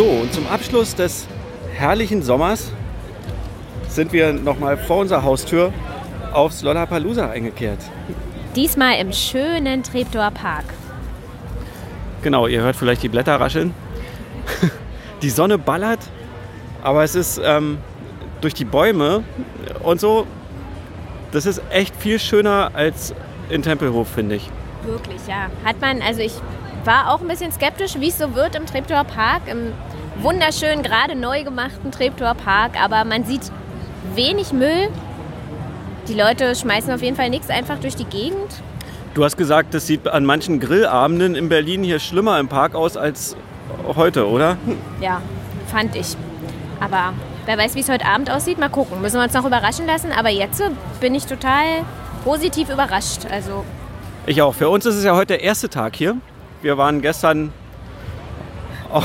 So, und zum Abschluss des herrlichen Sommers sind wir nochmal vor unserer Haustür aufs Lollapalooza eingekehrt. Diesmal im schönen Treptower Park. Genau, ihr hört vielleicht die Blätter rascheln. Die Sonne ballert, aber es ist ähm, durch die Bäume und so, das ist echt viel schöner als in Tempelhof, finde ich. Wirklich, ja. Hat man, also ich war auch ein bisschen skeptisch, wie es so wird im Treptower Park, im wunderschönen, gerade neu gemachten Treptower Park, aber man sieht wenig Müll. Die Leute schmeißen auf jeden Fall nichts einfach durch die Gegend. Du hast gesagt, das sieht an manchen Grillabenden in Berlin hier schlimmer im Park aus als heute, oder? Ja, fand ich. Aber wer weiß, wie es heute Abend aussieht, mal gucken. Müssen wir uns noch überraschen lassen. Aber jetzt bin ich total positiv überrascht. Also Ich auch. Für uns ist es ja heute der erste Tag hier. Wir waren gestern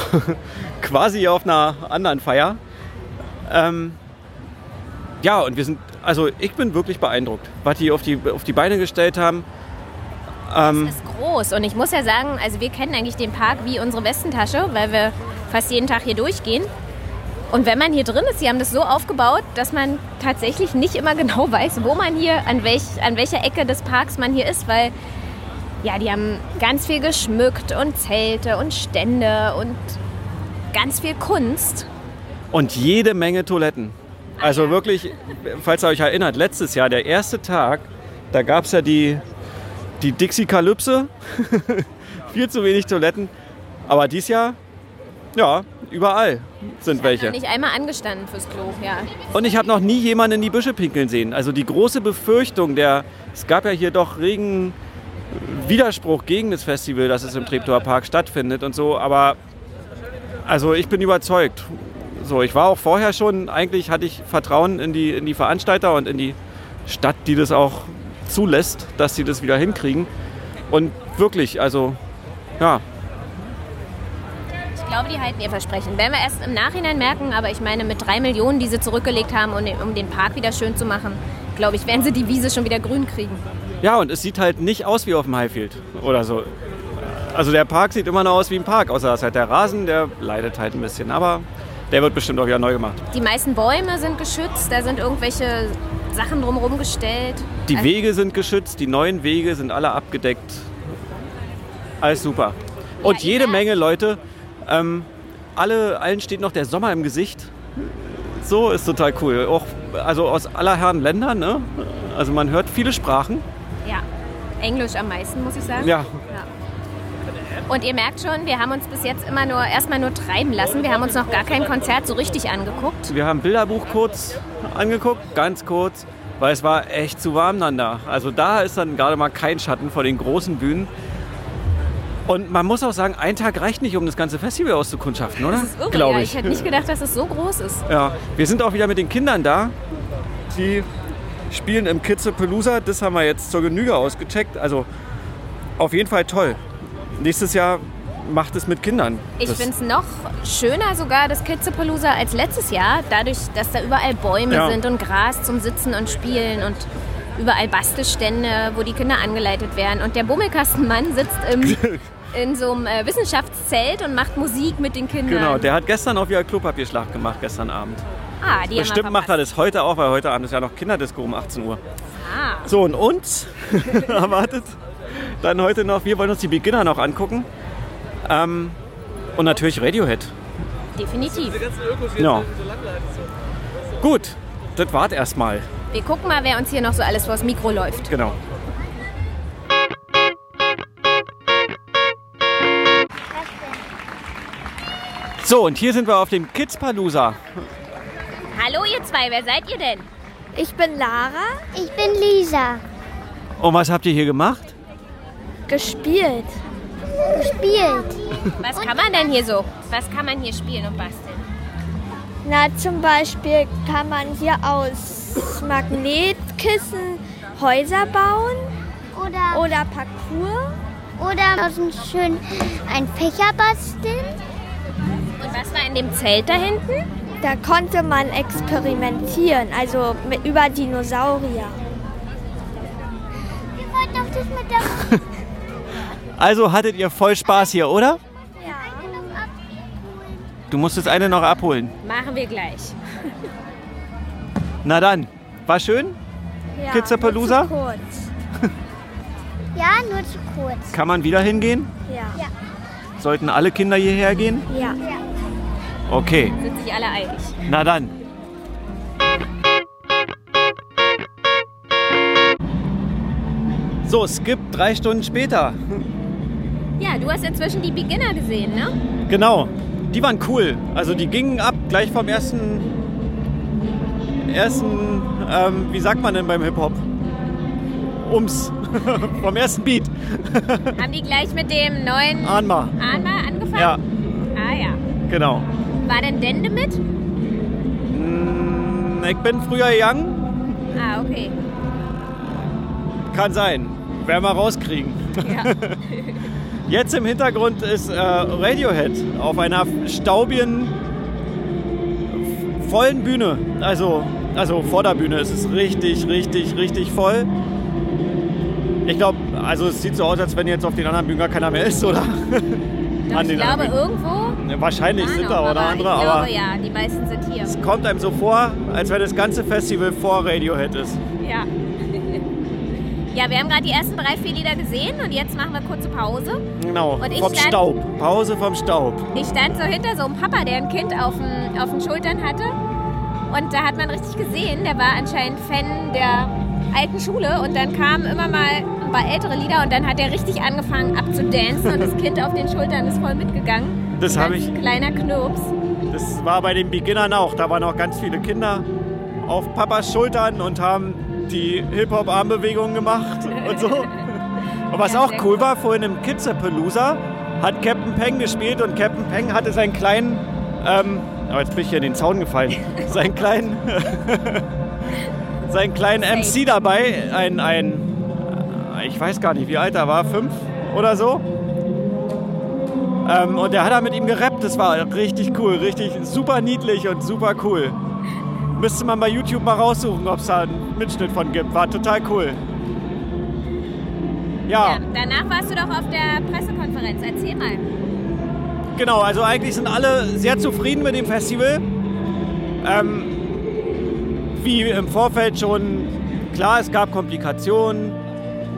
quasi auf einer anderen Feier. Ähm, ja, und wir sind, also ich bin wirklich beeindruckt, was die auf die, auf die Beine gestellt haben. Ähm, es ist groß. Und ich muss ja sagen, also wir kennen eigentlich den Park wie unsere Westentasche, weil wir fast jeden Tag hier durchgehen. Und wenn man hier drin ist, sie haben das so aufgebaut, dass man tatsächlich nicht immer genau weiß, wo man hier, an, welch, an welcher Ecke des Parks man hier ist, weil ja, die haben ganz viel geschmückt und Zelte und Stände und ganz viel Kunst. und jede Menge Toiletten. Also wirklich, falls ihr euch erinnert, letztes Jahr, der erste Tag, da gab es ja die, die Dixie-Kalypse. Viel zu wenig Toiletten. Aber dieses Jahr, ja, überall sind welche. Nicht einmal angestanden fürs Klo, ja. Und ich habe noch nie jemanden in die Büsche pinkeln sehen. Also die große Befürchtung, der, es gab ja hier doch regen Widerspruch gegen das Festival, dass es im Treptower Park stattfindet und so. Aber also ich bin überzeugt. So, ich war auch vorher schon, eigentlich hatte ich Vertrauen in die, in die Veranstalter und in die Stadt, die das auch zulässt, dass sie das wieder hinkriegen. Und wirklich, also ja, Ich glaube, die halten ihr Versprechen. Werden wir erst im Nachhinein merken, aber ich meine, mit drei Millionen, die sie zurückgelegt haben, um den, um den Park wieder schön zu machen, glaube ich, werden sie die Wiese schon wieder grün kriegen. Ja, und es sieht halt nicht aus wie auf dem Highfield oder so. Also der Park sieht immer noch aus wie ein Park, außer dass halt der Rasen, der leidet halt ein bisschen. Aber der wird bestimmt auch wieder neu gemacht. Die meisten Bäume sind geschützt, da sind irgendwelche Sachen drumherum gestellt. Die Also- Wege sind geschützt, die neuen Wege sind alle abgedeckt. Alles super. Und ihr jede merkt- Menge Leute, ähm, alle, allen steht noch der Sommer im Gesicht. So ist total cool. Auch, also aus aller Herren Ländern. Ne? Also man hört viele Sprachen. Ja, Englisch am meisten, muss ich sagen. Ja, Und ihr merkt schon, wir haben uns bis jetzt immer nur erstmal nur treiben lassen. Wir haben uns noch gar kein Konzert so richtig angeguckt. Wir haben Bilderbuch kurz angeguckt, ganz kurz, weil es war echt zu warm dann da. Also da ist dann gerade mal kein Schatten vor den großen Bühnen. Und man muss auch sagen, ein Tag reicht nicht, um das ganze Festival auszukundschaften, oder? Das ist irre, Glaube ja. ich. Ich hätte nicht gedacht, dass es so groß ist. Ja, wir sind auch wieder mit den Kindern da. Die spielen im Kitzepalooza. Das haben wir jetzt zur Genüge ausgecheckt. Also auf jeden Fall toll. Nächstes Jahr macht es mit Kindern. Ich finde es noch schöner sogar, das Kitzepalooza, als letztes Jahr. Dadurch, dass da überall Bäume Ja. sind und Gras zum Sitzen und Spielen und überall Bastelstände, wo die Kinder angeleitet werden. Und der Bummelkastenmann sitzt im, in so einem äh, Wissenschaftszelt und macht Musik mit den Kindern. Genau, der hat gestern auch wieder Klopapierschlag gemacht, gestern Abend. ah, die Bestimmt macht er das heute auch, weil heute Abend ist ja noch Kinderdisco um 18 Uhr. Ah, So, und uns erwartet dann heute noch, wir wollen uns die Beginner noch angucken. Ähm, und natürlich Radiohead. definitiv. Ja. Gut, das war's erstmal. Wir gucken mal, wer uns hier noch so alles vors Mikro läuft. Genau. So, und hier sind wir auf dem Kids-Palooza. Hallo ihr zwei, wer seid ihr denn? Ich bin Lara. Ich bin Lisa. Und was habt ihr hier gemacht? Gespielt. Gespielt. Was kann man denn hier so? Was kann man hier spielen und basteln? Na, zum Beispiel kann man hier aus Magnetkissen Häuser bauen Oder, oder Parcours. oder aus dem schön ein Fächer basteln. Und was war in dem Zelt da hinten? Da konnte man experimentieren, also mit, über Dinosaurier. Wir wollten doch das mit der Also hattet ihr voll Spaß hier, oder? Ja. Du musst das eine noch abholen. Machen wir gleich. Na dann, war schön? Ja, Kitzerpalooza? nur zu kurz. Ja, nur zu kurz. Kann man wieder hingehen? Ja. Ja. Sollten alle Kinder hierher gehen? Ja. Okay, Sind sich alle einig. na dann. So, Skip drei Stunden später. Ja, du hast inzwischen die Beginner gesehen, ne? Genau, die waren cool. Also die gingen ab gleich vom ersten, ersten, ähm, wie sagt man denn beim Hip-Hop? Ums, vom ersten Beat. Haben die gleich mit dem neuen Anma. Anma angefangen? Ja, Ah ja. genau. War denn Dende mit? Mm, Ich bin früher young, Ah, okay. kann sein. Werden wir rauskriegen. Ja. Jetzt im Hintergrund ist äh, Radiohead auf einer staubigen, vollen Bühne. Also, also vor der Bühne ist es richtig, richtig, richtig voll. Ich glaube, also es sieht so aus, als wenn jetzt auf den anderen Bühnen gar keiner mehr ist, oder? Doch, ich glaube, irgendwo Ja, Wahrscheinlich waren sind da oder andere, ich glaube, aber ja, die meisten sind hier. es kommt einem so vor, als wenn das ganze Festival vor Radiohead ist. Ja. Ja, wir haben gerade die ersten drei, vier Lieder gesehen und jetzt machen wir kurze Pause. Genau, Und ich vom stand- Staub. Pause vom Staub. Ich stand so hinter so einem Papa, der ein Kind auf den, auf den Schultern hatte. Und da hat man richtig gesehen, der war anscheinend Fan der alten Schule. Und dann kamen immer mal ein paar ältere Lieder und dann hat er richtig angefangen abzudancen und das Kind auf den Schultern ist voll mitgegangen. Das Ein habe ich- Kleiner Knirps. Das war bei den Beginnern auch. Da waren auch ganz viele Kinder auf Papas Schultern und haben die Hip-Hop-Armbewegungen gemacht und so. Und was auch cool war, vorhin im Kidzapalooza hat Captain Peng gespielt und Captain Peng hatte seinen kleinen, ähm, aber jetzt bin ich hier in den Zaun gefallen, seinen kleinen, seinen kleinen MC dabei, ein, ein, ich weiß gar nicht, wie alt er war, fünf oder so. Ähm, und der hat da mit ihm gerappt. Das war richtig cool, richtig super niedlich und super cool. Müsste man bei YouTube mal raussuchen, ob es da einen Mitschnitt von gibt. War total cool. Ja, Ja, danach warst du doch auf der Pressekonferenz. Erzähl mal. genau. Also eigentlich sind alle sehr zufrieden mit dem Festival. Ähm, wie im Vorfeld schon klar, es gab Komplikationen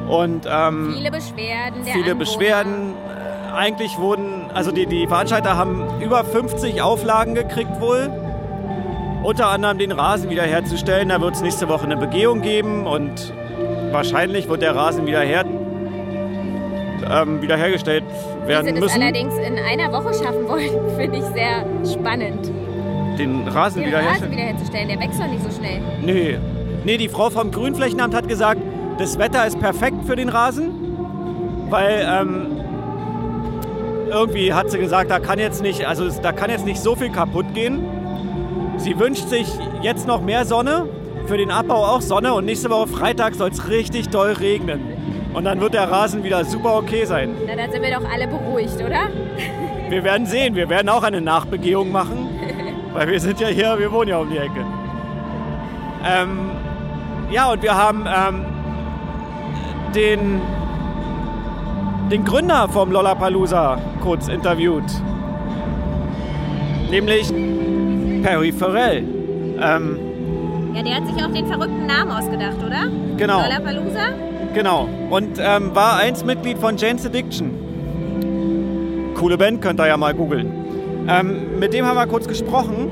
und ähm, Viele Beschwerden viele Anwohner. Beschwerden. Eigentlich wurden, also die, die Veranstalter haben über 50 Auflagen gekriegt wohl. Unter anderem den Rasen wiederherzustellen. Da wird es nächste Woche eine Begehung geben und wahrscheinlich wird der Rasen wiederher, ähm, wiederhergestellt Wie werden sie das müssen. allerdings in einer Woche schaffen wollen, finde ich sehr spannend. Den Rasen Den Rasen wiederherstellen. wiederherzustellen, der wächst doch nicht so schnell. Nee. Nee, die Frau vom Grünflächenamt hat gesagt, das Wetter ist perfekt für den Rasen, weil ähm, irgendwie hat sie gesagt, da kann jetzt nicht, also da kann jetzt nicht so viel kaputt gehen. Sie wünscht sich jetzt noch mehr Sonne, für den Abbau auch Sonne und nächste Woche Freitag soll es richtig doll regnen. Und dann wird der Rasen wieder super okay sein. Na, dann sind wir doch alle beruhigt, oder? Wir werden sehen, wir werden auch eine Nachbegehung machen, weil wir sind ja hier, wir wohnen ja um die Ecke. Ähm, ja, und wir haben ähm, den, den Gründer vom Lollapalooza kurz interviewt, nämlich Perry Farrell. Ähm, Ja, der hat sich auch den verrückten Namen ausgedacht, oder? Genau. Lollapalooza? Genau. Und ähm, war einst Mitglied von Jane's Addiction. Coole Band, könnt ihr ja mal googeln. Ähm, mit dem haben wir kurz gesprochen.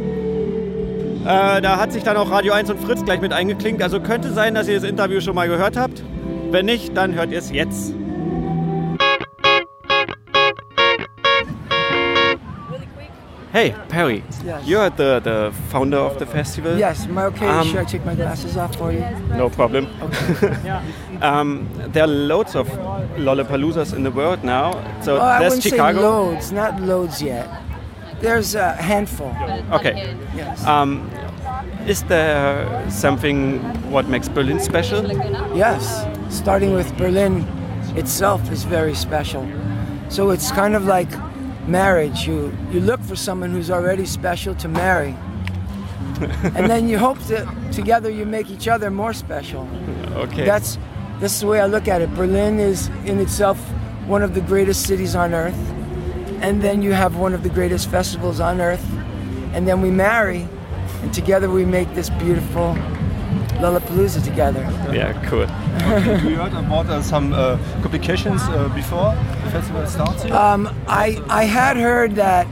Äh, da hat sich dann auch Radio 1 und Fritz gleich mit eingeklinkt. Also könnte sein, dass ihr das Interview schon mal gehört habt. Wenn nicht, dann hört ihr es jetzt. Hey, Perry. Yes. You're the, the founder of the festival. Yes, am I okay? Um, Should I take my glasses off for you? No problem. Okay. um, there are loads of Lollapaloozas in the world now. So Oh, I there's Chicago. say loads, not loads yet. There's a handful. Okay. Yes. Um, is there something what makes Berlin special? Yes. Starting with Berlin itself is very special. So it's kind of like marriage. You you look for someone who's already special to marry. and then you hope that together you make each other more special. Okay. That's that's the way I look at it. Berlin is in itself one of the greatest cities on earth. and then you have one of the greatest festivals on earth, and then we marry, and together we make this beautiful Lollapalooza together. Yeah, cool. you heard about uh, some uh, complications uh, before the festival starts here? Um, I, I had heard that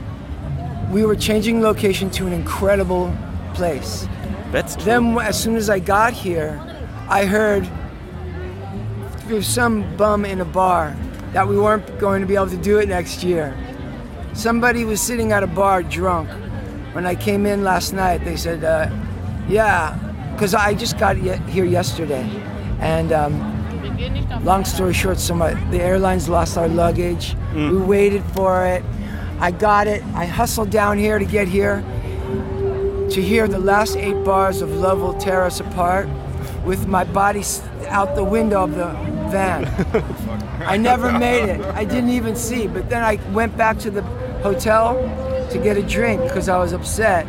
we were changing location to an incredible place. That's true. Then, as soon as I got here, I heard through some bum in a bar that we weren't going to be able to do it next year. Somebody was sitting at a bar drunk. When I came in last night, they said, uh, "Yeah," because I just got here yesterday, and um, long story short, so my, the airlines lost our luggage. Mm. We waited for it. I got it. I hustled down here to get here to hear the last eight bars of Love Will Tear Us Apart with my body out the window of the van. I never made it. I didn't even see. But then I went back to the hotel to get a drink because I was upset.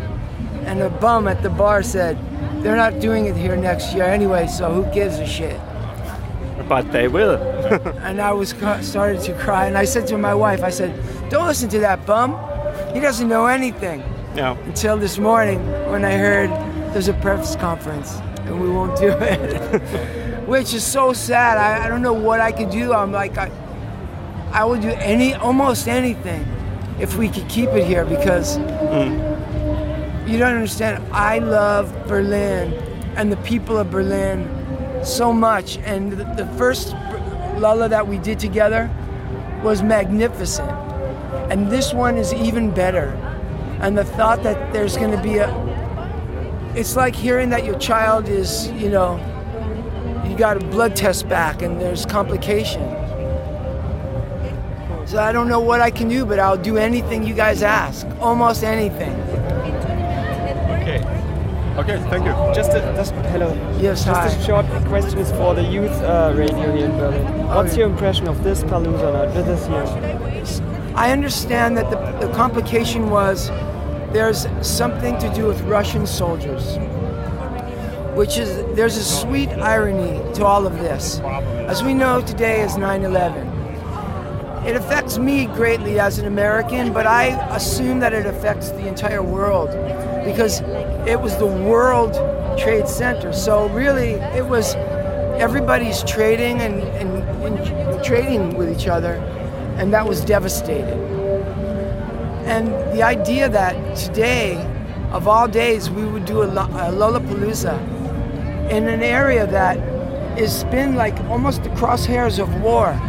And the bum at the bar said, they're not doing it here next year anyway, so who gives a shit? But they will. And I was started to cry. And I said to my wife, I said, don't listen to that bum. He doesn't know anything Ja. until this morning when I heard there's a press conference and we won't do it, which is so sad. I, I don't know what I could do. I'm like, I, I would do any, almost anything, if we could keep it here because mm. you don't understand. I love Berlin and the people of Berlin so much, and the, first Lala that we did together was magnificent, and this one is even better. And the thought that there's going to be a it's like hearing that your child is you know you got a blood test back and there's complication. So i don't know what i can do but i'll do anything you guys ask. Almost anything. Okay. Okay, thank you. Just a, just, hello. yes Just hi a short question is for the youth uh, radio here in Berlin. What's yeah. your impression of this Palooza night, with this year? I understand that the, the complication was there's something to do with Russian soldiers, which is there's a sweet irony to all of this. As we know, today is 9 11. It affects me greatly as an American, but I assume that it affects the entire world because it was the World Trade Center. So, really, it was everybody's trading and, and, and trading with each other, and that was devastated. And the idea that today, of all days, we would do a, Lollapalooza in an area that has been like almost the crosshairs of war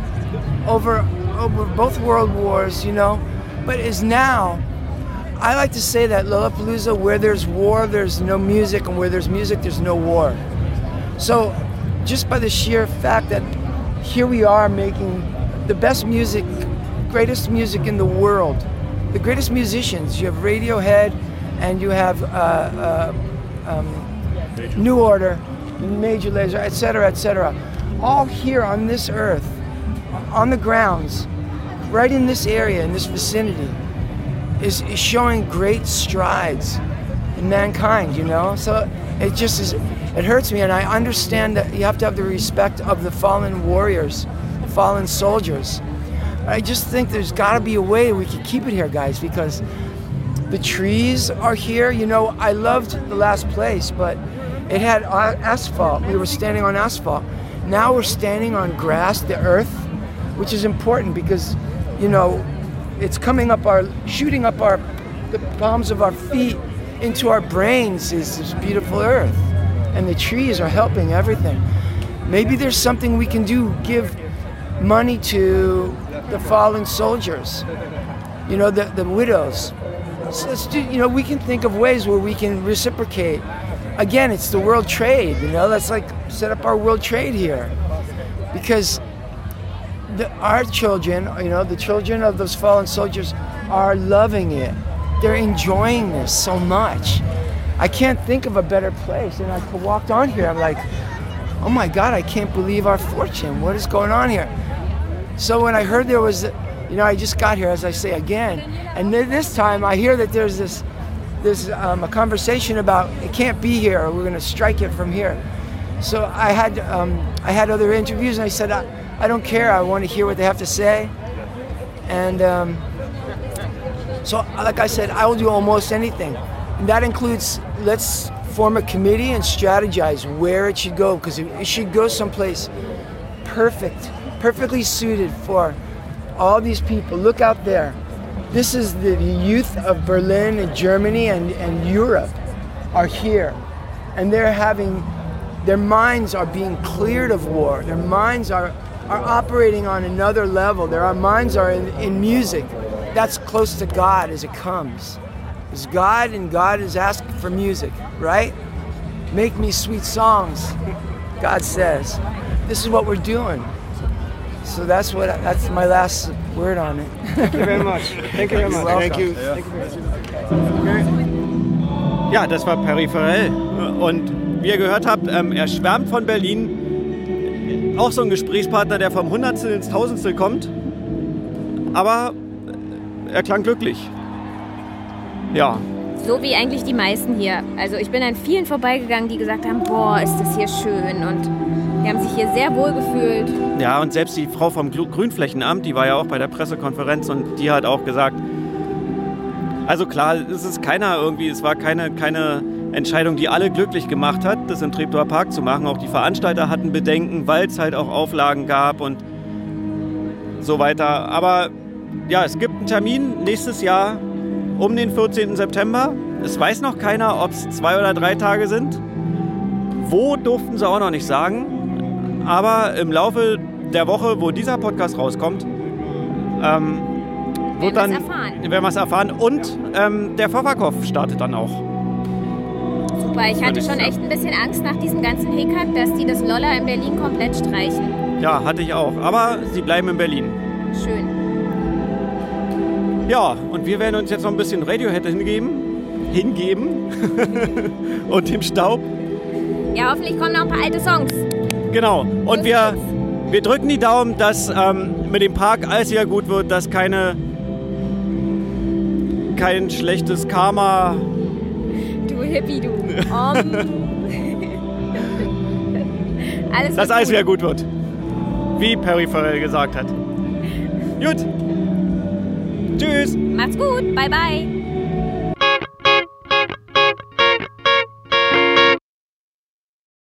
over over both world wars, you know, but is now. I like to say that Lollapalooza, where there's war, there's no music, and where there's music, there's no war. So, just by the sheer fact that here we are making the best music, greatest music in the world, the greatest musicians. You have Radiohead, and you have uh, uh, um, New Order, Major Lazer, etc., etc. All here on this earth, on the grounds, right in this area, in this vicinity, is, is showing great strides in mankind, you know? So it just is, it hurts me, and I understand that you have to have the respect of the fallen warriors, fallen soldiers. I just think there's got to be a way we can keep it here, guys, because the trees are here. You know, I loved the last place, but it had asphalt. We were standing on asphalt. Now we're standing on grass, the earth, which is important because, you know, it's coming up our, shooting up our, the palms of our feet into our brains is this beautiful earth. And the trees are helping everything. Maybe there's something we can do, give money to the fallen soldiers, you know, the, the widows. So let's do, you know, we can think of ways where we can reciprocate. Again, it's the world trade, you know, let's like set up our world trade here. Because the, our children, you know, the children of those fallen soldiers are loving it. They're enjoying this so much. I can't think of a better place. And I walked on here, I'm like, oh my God, I can't believe our fortune. What is going on here? So when I heard there was, you know, I just got here, as I say again, and then this time I hear that there's this, there's um, a conversation about it can't be here. We're going to strike it from here. So I had, um, I had other interviews, and I said, I, I don't care. I want to hear what they have to say. And um, So, like I said, I will do almost anything. And that includes let's form a committee and strategize where it should go because it, should go someplace perfect, perfectly suited for all these people. Look out there. This is the youth of Berlin and Germany and, and Europe are here. And they're having, their minds are being cleared of war. Their minds are, are operating on another level. Their minds are in, in music. That's close to God as it comes. It's God and God is asking for music, right? Make me sweet songs, God says. This is what we're doing. So that's what that's my last word on it. Thank you very much. Thank you very much. Thank you. Ja, das war Perry Farrell. Und wie ihr gehört habt, ähm, er schwärmt von Berlin. Auch so ein Gesprächspartner, der vom Hundertstel ins Tausendstel kommt. Aber er klang glücklich. Ja, So wie eigentlich die meisten hier. Also ich bin an vielen vorbeigegangen, die gesagt haben, boah, ist das hier schön. Und die haben sich hier sehr wohl gefühlt. Ja, und selbst die Frau vom Grünflächenamt, die war ja auch bei der Pressekonferenz und die hat auch gesagt, also klar, es ist keiner irgendwie, es war keine, keine Entscheidung, die alle glücklich gemacht hat, das im Treptower Park zu machen. Auch die Veranstalter hatten Bedenken, weil es halt auch Auflagen gab und so weiter. Aber ja, es gibt einen Termin nächstes Jahr um den 14. September. Es weiß noch keiner, ob es zwei oder drei Tage sind. Wo durften sie auch noch nicht sagen. Aber im Laufe der Woche, wo dieser Podcast rauskommt, ähm, wird Werden dann werden wir es erfahren. Und ähm, der Vorverkauf startet dann auch. Super, ich hatte schon echt ein bisschen Angst nach diesem ganzen Hickhack, dass die das Lolla in Berlin komplett streichen. Ja, hatte ich auch. Aber sie bleiben in Berlin. Schön. Ja, und wir werden uns jetzt noch ein bisschen Radiohead hingeben. Hingeben. und dem Staub. Ja, hoffentlich kommen noch ein paar alte Songs. Genau. Und wir, wir drücken die Daumen, dass ähm, mit dem Park alles wieder gut wird, dass keine kein schlechtes Karma. Du Hippie, du. Um. alles Dass alles wieder gut wird. Wie Perry Farrell gesagt hat. Gut. Tschüss. Macht's gut. Bye, bye.